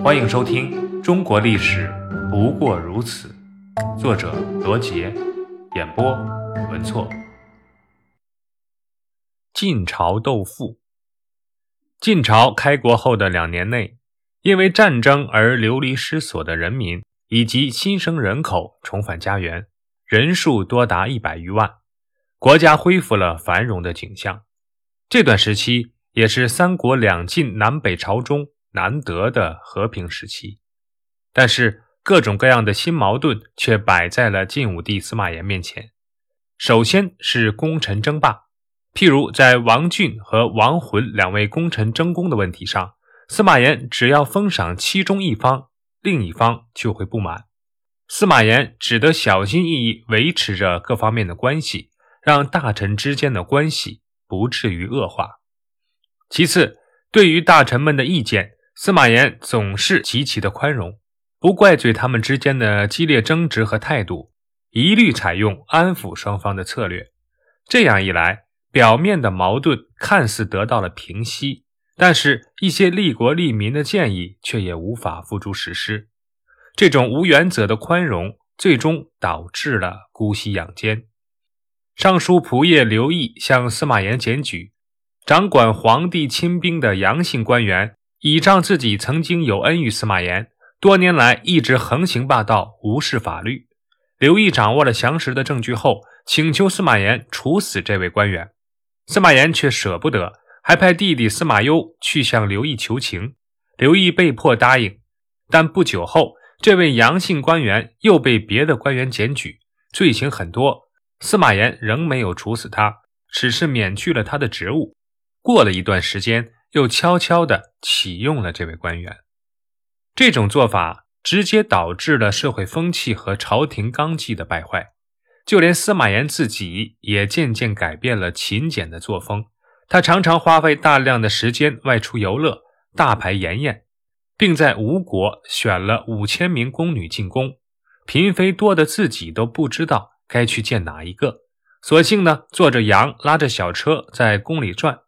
欢迎收听《中国历史不过如此》，作者罗杰，演播文措。晋朝斗富。晋朝开国后的两年内，因为战争而流离失所的人民以及新生人口重返家园，人数多达一百余万，国家恢复了繁荣的景象。这段时期也是三国两晋南北朝中。难得的和平时期，但是各种各样的新矛盾却摆在了晋武帝司马炎面前。首先是功臣争霸，譬如在王浚和王浑两位功臣争功的问题上，司马炎只要封赏其中一方，另一方就会不满。司马炎只得小心翼翼维持着各方面的关系，让大臣之间的关系不至于恶化。其次，对于大臣们的意见。司马炎总是极其的宽容，不怪罪他们之间的激烈争执和态度，一律采用安抚双方的策略。这样一来，表面的矛盾看似得到了平息，但是一些利国利民的建议却也无法付诸实施。这种无原则的宽容，最终导致了姑息养奸。尚书仆射刘毅向司马炎检举，掌管皇帝亲兵的杨姓官员。倚仗自己曾经有恩于司马炎，多年来一直横行霸道、无视法律。刘毅掌握了详实的证据后，请求司马炎处死这位官员。司马炎却舍不得，还派弟弟司马攸去向刘毅求情。刘毅被迫答应，但不久后，这位杨姓官员又被别的官员检举，罪行很多。司马炎仍没有处死他，只是免去了他的职务。过了一段时间。又悄悄地启用了这位官员，这种做法直接导致了社会风气和朝廷纲纪的败坏，就连司马炎自己也渐渐改变了勤俭的作风。他常常花费大量的时间外出游乐，大排筵宴，并在吴国选了五千名宫女进宫，嫔妃多的自己都不知道该去见哪一个，索性呢坐着羊拉着小车在宫里转。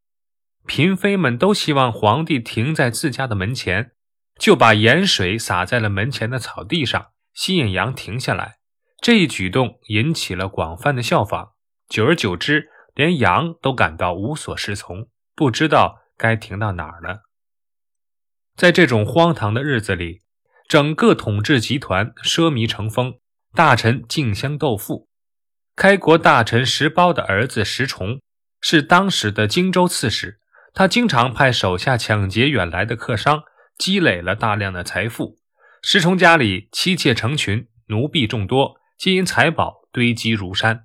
嫔妃们都希望皇帝停在自家的门前，就把盐水洒在了门前的草地上，吸引羊停下来。这一举动引起了广泛的效仿，久而久之，连羊都感到无所适从，不知道该停到哪儿了。在这种荒唐的日子里，整个统治集团奢靡成风，大臣竞相斗富。开国大臣石苞的儿子石崇是当时的荆州刺史。他经常派手下抢劫远来的客商，积累了大量的财富。石崇家里妻妾成群，奴婢众多，金银财宝堆积如山。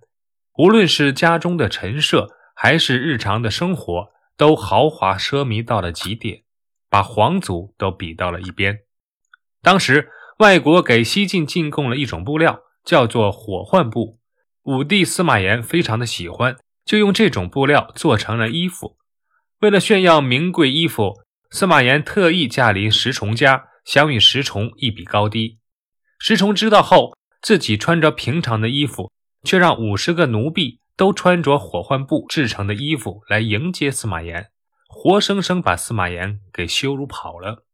无论是家中的陈设，还是日常的生活，都豪华奢靡到了极点，把皇族都比到了一边。当时外国给西晋进贡了一种布料，叫做火浣布。武帝司马炎非常的喜欢，就用这种布料做成了衣服。为了炫耀名贵衣服，司马炎特意驾临石崇家，想与石崇一比高低。石崇知道后，自己穿着平常的衣服，却让五十个奴婢都穿着火浣布制成的衣服来迎接司马炎，活生生把司马炎给羞辱跑了。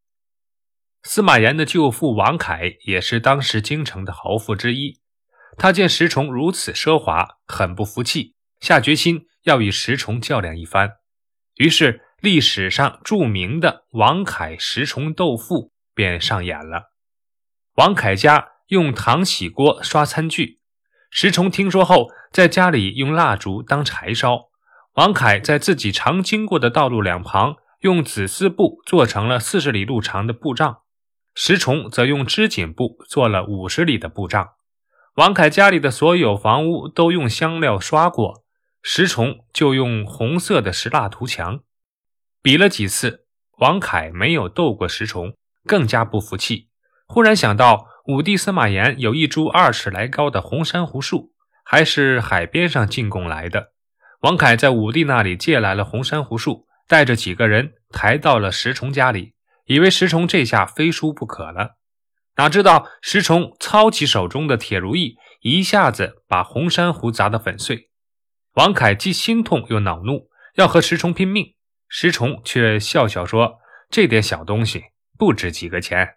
司马炎的舅父王恺也是当时京城的豪富之一，他见石崇如此奢华，很不服气，下决心要与石崇较量一番。于是，历史上著名的王凯石崇斗富便上演了。王凯家用糖洗锅刷餐具，石崇听说后，在家里用蜡烛当柴烧。王凯在自己常经过的道路两旁，用紫丝布做成了四十里路长的布帐，石崇则用织锦布做了五十里的布帐。王凯家里的所有房屋都用香料刷过。石崇就用红色的石蜡涂墙，比了几次，王凯没有斗过石崇，更加不服气。忽然想到，武帝司马炎有一株二尺来高的红珊瑚树，还是海边上进贡来的。王凯在武帝那里借来了红珊瑚树，带着几个人抬到了石崇家里，以为石崇这下非输不可了。哪知道石崇操起手中的铁如意，一下子把红珊瑚砸得粉碎。王凯既心痛又恼怒，要和石崇拼命。石崇却笑笑说：“这点小东西不值几个钱。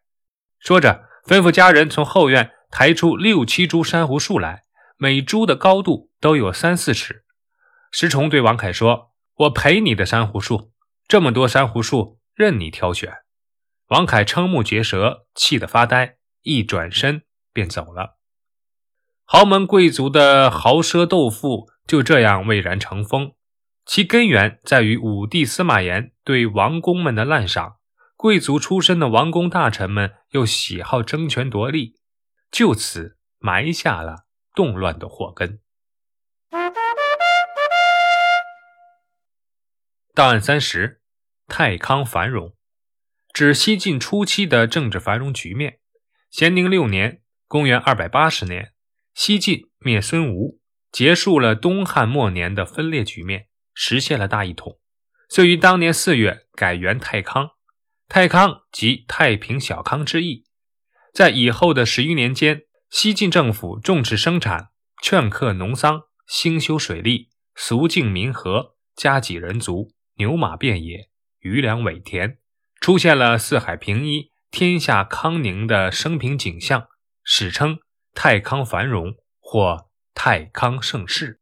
说着，吩咐家人从后院抬出六七株珊瑚树来，每株的高度都有三四尺。石崇对王凯说：“我赔你的珊瑚树，这么多珊瑚树任你挑选。”王凯瞠目结舌，气得发呆，一转身便走了。豪门贵族的豪奢斗富就这样蔚然成风，其根源在于武帝司马炎对王公们的滥赏。贵族出身的王公大臣们又喜好争权夺利，就此埋下了动乱的祸根。档案三十：太康繁荣，指西晋初期的政治繁荣局面。咸宁六年（公元280年），西晋灭孙吴，结束了东汉末年的分裂局面，实现了大一统，遂于当年四月改元太康。太康即太平小康之意。在以后的十余年间，西晋政府重视生产，劝客农桑，兴修水利，俗敬民和，家给人足，牛马遍野，余粮委田，出现了四海平一、天下康宁的生平景象，史称太康繁荣或太康盛世。